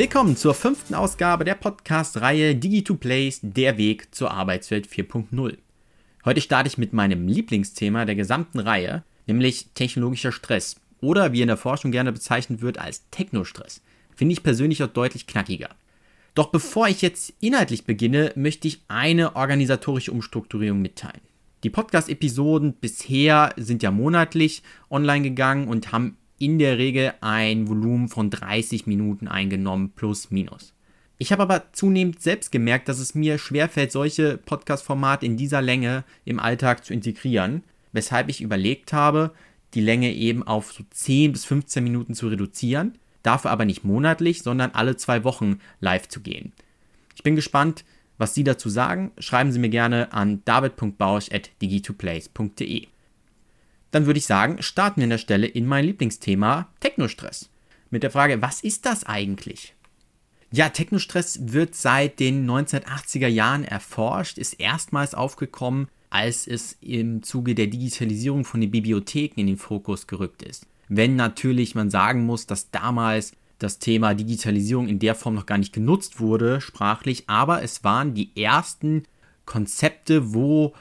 Willkommen zur fünften Ausgabe der Podcast-Reihe Digi2Plays, der Weg zur Arbeitswelt 4.0. Heute starte ich mit meinem Lieblingsthema der gesamten Reihe, nämlich technologischer Stress oder wie in der Forschung gerne bezeichnet wird als Technostress. Finde ich persönlich auch deutlich knackiger. Doch bevor ich jetzt inhaltlich beginne, möchte ich eine organisatorische Umstrukturierung mitteilen. Die Podcast-Episoden bisher sind ja monatlich online gegangen und haben in der Regel ein Volumen von 30 Minuten eingenommen, plus minus. Ich habe aber zunehmend selbst gemerkt, dass es mir schwerfällt, solche Podcast-Formate in dieser Länge im Alltag zu integrieren, weshalb ich überlegt habe, die Länge eben auf so 10 bis 15 Minuten zu reduzieren, dafür aber nicht monatlich, sondern alle zwei Wochen live zu gehen. Ich bin gespannt, was Sie dazu sagen. Schreiben Sie mir gerne an david.bausch.digi2plays.de dann würde ich sagen, starten wir an der Stelle in mein Lieblingsthema Technostress. Mit der Frage, was ist das eigentlich? Ja, Technostress wird seit den 1980er Jahren erforscht, ist erstmals aufgekommen, als es im Zuge der Digitalisierung von den Bibliotheken in den Fokus gerückt ist. Wenn natürlich man sagen muss, dass damals das Thema Digitalisierung in der Form noch gar nicht genutzt wurde, sprachlich, aber es waren die ersten Konzepte, wo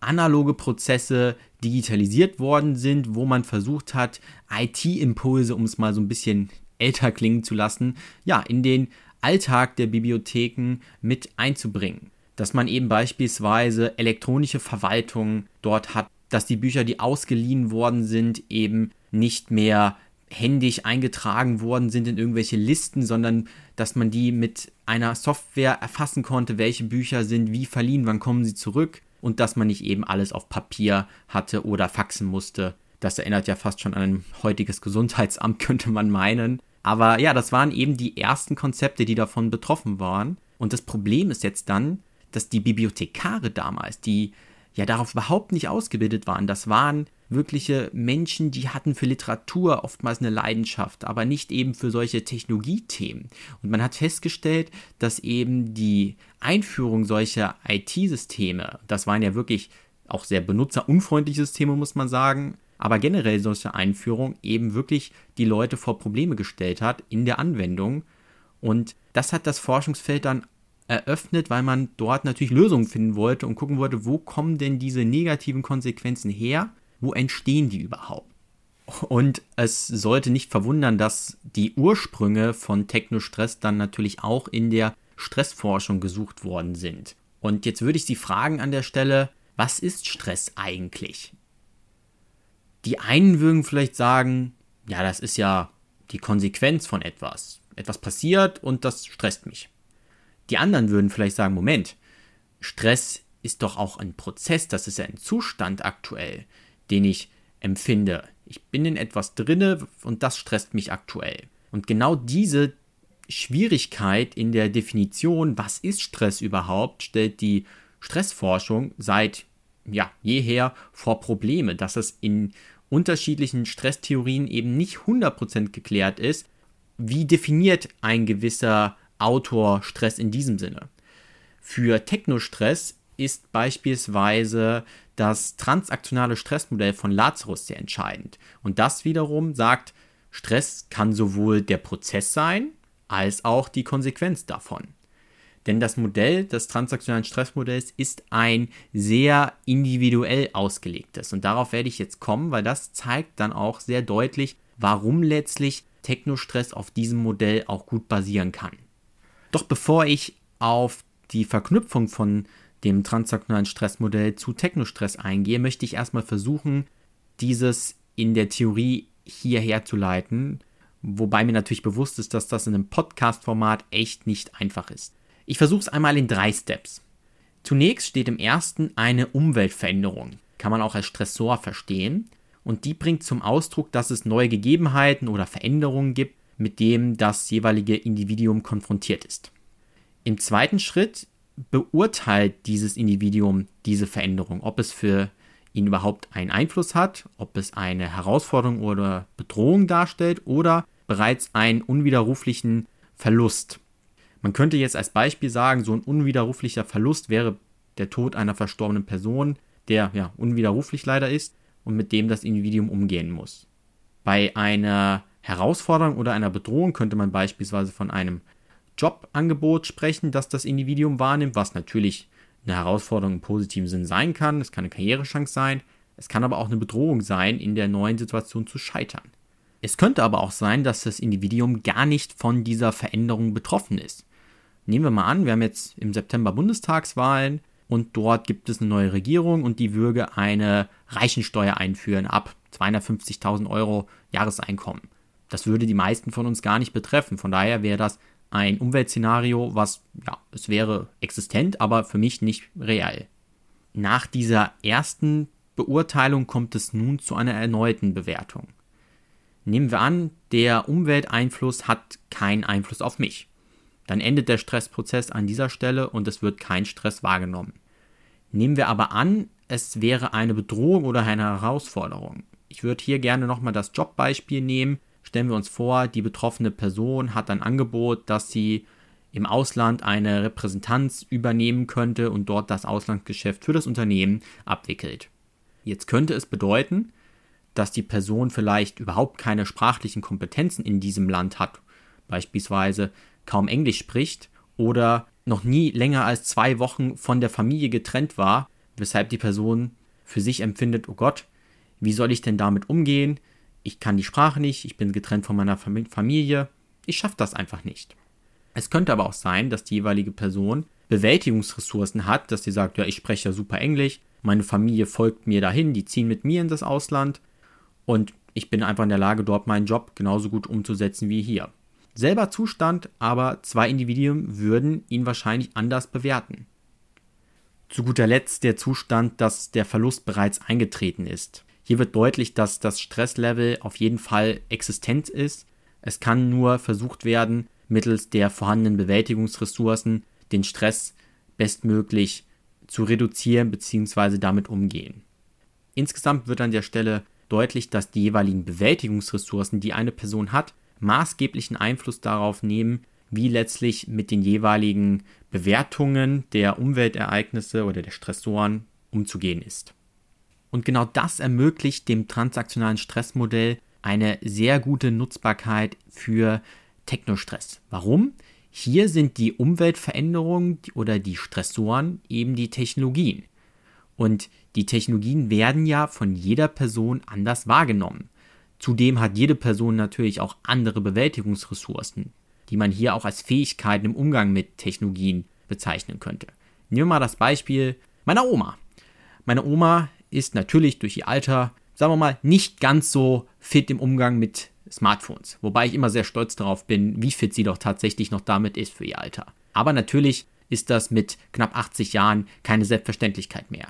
analoge Prozesse digitalisiert worden sind, wo man versucht hat, IT-Impulse, um es mal so ein bisschen älter klingen zu lassen, ja, in den Alltag der Bibliotheken mit einzubringen. Dass man eben beispielsweise elektronische Verwaltung dort hat, dass die Bücher, die ausgeliehen worden sind, eben nicht mehr händisch eingetragen worden sind in irgendwelche Listen, sondern dass man die mit einer Software erfassen konnte, welche Bücher sind wie verliehen, wann kommen sie zurück und dass man nicht eben alles auf Papier hatte oder faxen musste. Das erinnert ja fast schon an ein heutiges Gesundheitsamt, könnte man meinen. Aber ja, das waren eben die ersten Konzepte, die davon betroffen waren. Und das Problem ist jetzt dann, dass die Bibliothekare damals, die ja darauf überhaupt nicht ausgebildet waren, das waren wirkliche Menschen, die hatten für Literatur oftmals eine Leidenschaft, aber nicht eben für solche Technologiethemen. Und man hat festgestellt, dass eben die Einführung solcher IT-Systeme, das waren ja wirklich auch sehr benutzerunfreundliche Systeme, muss man sagen, aber generell solche Einführung eben wirklich die Leute vor Probleme gestellt hat in der Anwendung. Und das hat das Forschungsfeld dann eröffnet, weil man dort natürlich Lösungen finden wollte und gucken wollte, wo kommen denn diese negativen Konsequenzen her wo entstehen die überhaupt? Und es sollte nicht verwundern, dass die Ursprünge von Technostress dann natürlich auch in der Stressforschung gesucht worden sind. Und jetzt würde ich Sie fragen an der Stelle, was ist Stress eigentlich? Die einen würden vielleicht sagen, ja, das ist ja die Konsequenz von etwas. Etwas passiert und das stresst mich. Die anderen würden vielleicht sagen, Moment, Stress ist doch auch ein Prozess, das ist ja ein Zustand aktuell den ich empfinde. Ich bin in etwas drinne und das stresst mich aktuell. Und genau diese Schwierigkeit in der Definition, was ist Stress überhaupt, stellt die Stressforschung seit ja, jeher vor Probleme, dass es in unterschiedlichen Stresstheorien eben nicht 100% geklärt ist, wie definiert ein gewisser Autor Stress in diesem Sinne. Für Technostress ist beispielsweise das transaktionale Stressmodell von Lazarus sehr entscheidend. Und das wiederum sagt, Stress kann sowohl der Prozess sein, als auch die Konsequenz davon. Denn das Modell des transaktionalen Stressmodells ist ein sehr individuell ausgelegtes. Und darauf werde ich jetzt kommen, weil das zeigt dann auch sehr deutlich, warum letztlich Technostress auf diesem Modell auch gut basieren kann. Doch bevor ich auf die Verknüpfung von dem transaktionalen Stressmodell zu Technostress eingehe, möchte ich erstmal versuchen, dieses in der Theorie hierher zu leiten, wobei mir natürlich bewusst ist, dass das in einem Podcast-Format echt nicht einfach ist. Ich versuche es einmal in drei Steps. Zunächst steht im ersten eine Umweltveränderung, kann man auch als Stressor verstehen, und die bringt zum Ausdruck, dass es neue Gegebenheiten oder Veränderungen gibt, mit dem das jeweilige Individuum konfrontiert ist. Im zweiten Schritt beurteilt dieses Individuum diese Veränderung, ob es für ihn überhaupt einen Einfluss hat, ob es eine Herausforderung oder Bedrohung darstellt oder bereits einen unwiderruflichen Verlust. Man könnte jetzt als Beispiel sagen, so ein unwiderruflicher Verlust wäre der Tod einer verstorbenen Person, der ja unwiderruflich leider ist und mit dem das Individuum umgehen muss. Bei einer Herausforderung oder einer Bedrohung könnte man beispielsweise von einem Jobangebot sprechen, das das Individuum wahrnimmt, was natürlich eine Herausforderung im positiven Sinn sein kann. Es kann eine Karrierechance sein. Es kann aber auch eine Bedrohung sein, in der neuen Situation zu scheitern. Es könnte aber auch sein, dass das Individuum gar nicht von dieser Veränderung betroffen ist. Nehmen wir mal an, wir haben jetzt im September Bundestagswahlen und dort gibt es eine neue Regierung und die würde eine Reichensteuer einführen ab 250.000 Euro Jahreseinkommen. Das würde die meisten von uns gar nicht betreffen. Von daher wäre das ein Umweltszenario, was, ja, es wäre existent, aber für mich nicht real. Nach dieser ersten Beurteilung kommt es nun zu einer erneuten Bewertung. Nehmen wir an, der Umwelteinfluss hat keinen Einfluss auf mich. Dann endet der Stressprozess an dieser Stelle und es wird kein Stress wahrgenommen. Nehmen wir aber an, es wäre eine Bedrohung oder eine Herausforderung. Ich würde hier gerne nochmal das Jobbeispiel nehmen. Stellen wir uns vor, die betroffene Person hat ein Angebot, dass sie im Ausland eine Repräsentanz übernehmen könnte und dort das Auslandsgeschäft für das Unternehmen abwickelt. Jetzt könnte es bedeuten, dass die Person vielleicht überhaupt keine sprachlichen Kompetenzen in diesem Land hat, beispielsweise kaum Englisch spricht oder noch nie länger als zwei Wochen von der Familie getrennt war, weshalb die Person für sich empfindet, oh Gott, wie soll ich denn damit umgehen? Ich kann die Sprache nicht, ich bin getrennt von meiner Familie, ich schaffe das einfach nicht. Es könnte aber auch sein, dass die jeweilige Person Bewältigungsressourcen hat, dass sie sagt, ja, ich spreche ja super Englisch, meine Familie folgt mir dahin, die ziehen mit mir in das Ausland und ich bin einfach in der Lage, dort meinen Job genauso gut umzusetzen wie hier. Selber Zustand, aber zwei Individuen würden ihn wahrscheinlich anders bewerten. Zu guter Letzt der Zustand, dass der Verlust bereits eingetreten ist. Hier wird deutlich, dass das Stresslevel auf jeden Fall existent ist. Es kann nur versucht werden, mittels der vorhandenen Bewältigungsressourcen den Stress bestmöglich zu reduzieren bzw. damit umgehen. Insgesamt wird an der Stelle deutlich, dass die jeweiligen Bewältigungsressourcen, die eine Person hat, maßgeblichen Einfluss darauf nehmen, wie letztlich mit den jeweiligen Bewertungen der Umweltereignisse oder der Stressoren umzugehen ist. Und genau das ermöglicht dem transaktionalen Stressmodell eine sehr gute Nutzbarkeit für Technostress. Warum? Hier sind die Umweltveränderungen oder die Stressoren eben die Technologien. Und die Technologien werden ja von jeder Person anders wahrgenommen. Zudem hat jede Person natürlich auch andere Bewältigungsressourcen, die man hier auch als Fähigkeiten im Umgang mit Technologien bezeichnen könnte. Nehmen wir mal das Beispiel meiner Oma. Meine Oma ist natürlich durch ihr Alter, sagen wir mal, nicht ganz so fit im Umgang mit Smartphones. Wobei ich immer sehr stolz darauf bin, wie fit sie doch tatsächlich noch damit ist für ihr Alter. Aber natürlich ist das mit knapp 80 Jahren keine Selbstverständlichkeit mehr.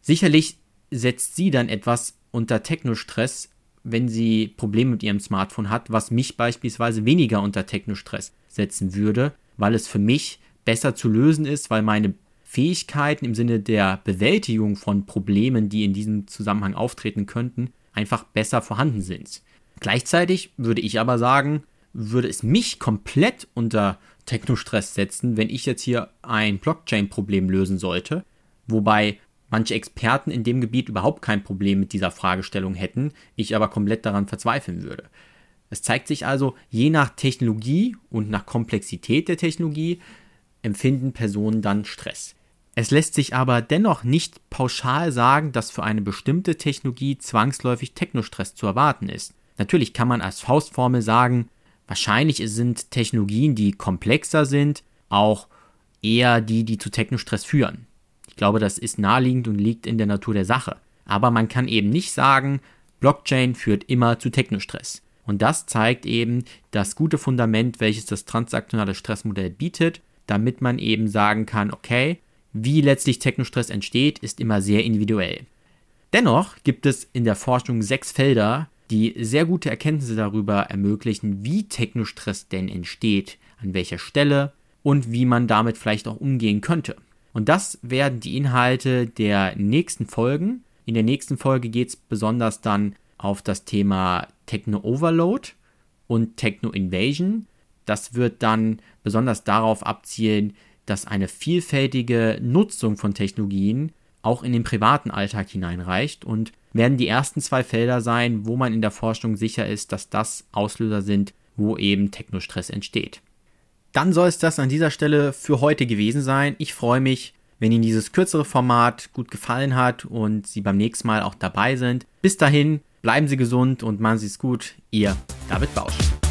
Sicherlich setzt sie dann etwas unter Technostress, wenn sie Probleme mit ihrem Smartphone hat, was mich beispielsweise weniger unter Technostress setzen würde, weil es für mich besser zu lösen ist, weil meine Fähigkeiten im Sinne der Bewältigung von Problemen, die in diesem Zusammenhang auftreten könnten, einfach besser vorhanden sind. Gleichzeitig würde ich aber sagen, würde es mich komplett unter Technostress setzen, wenn ich jetzt hier ein Blockchain-Problem lösen sollte, wobei manche Experten in dem Gebiet überhaupt kein Problem mit dieser Fragestellung hätten, ich aber komplett daran verzweifeln würde. Es zeigt sich also, je nach Technologie und nach Komplexität der Technologie empfinden Personen dann Stress. Es lässt sich aber dennoch nicht pauschal sagen, dass für eine bestimmte Technologie zwangsläufig Technostress zu erwarten ist. Natürlich kann man als Faustformel sagen, wahrscheinlich sind Technologien, die komplexer sind, auch eher die, die zu Technostress führen. Ich glaube, das ist naheliegend und liegt in der Natur der Sache. Aber man kann eben nicht sagen, Blockchain führt immer zu Technostress. Und das zeigt eben das gute Fundament, welches das transaktionale Stressmodell bietet, damit man eben sagen kann, okay, wie letztlich Technostress entsteht, ist immer sehr individuell. Dennoch gibt es in der Forschung sechs Felder, die sehr gute Erkenntnisse darüber ermöglichen, wie Technostress denn entsteht, an welcher Stelle und wie man damit vielleicht auch umgehen könnte. Und das werden die Inhalte der nächsten Folgen. In der nächsten Folge geht es besonders dann auf das Thema Techno Overload und Techno Invasion. Das wird dann besonders darauf abzielen, dass eine vielfältige Nutzung von Technologien auch in den privaten Alltag hineinreicht und werden die ersten zwei Felder sein, wo man in der Forschung sicher ist, dass das Auslöser sind, wo eben Technostress entsteht. Dann soll es das an dieser Stelle für heute gewesen sein. Ich freue mich, wenn Ihnen dieses kürzere Format gut gefallen hat und Sie beim nächsten Mal auch dabei sind. Bis dahin, bleiben Sie gesund und machen Sie es gut. Ihr David Bausch.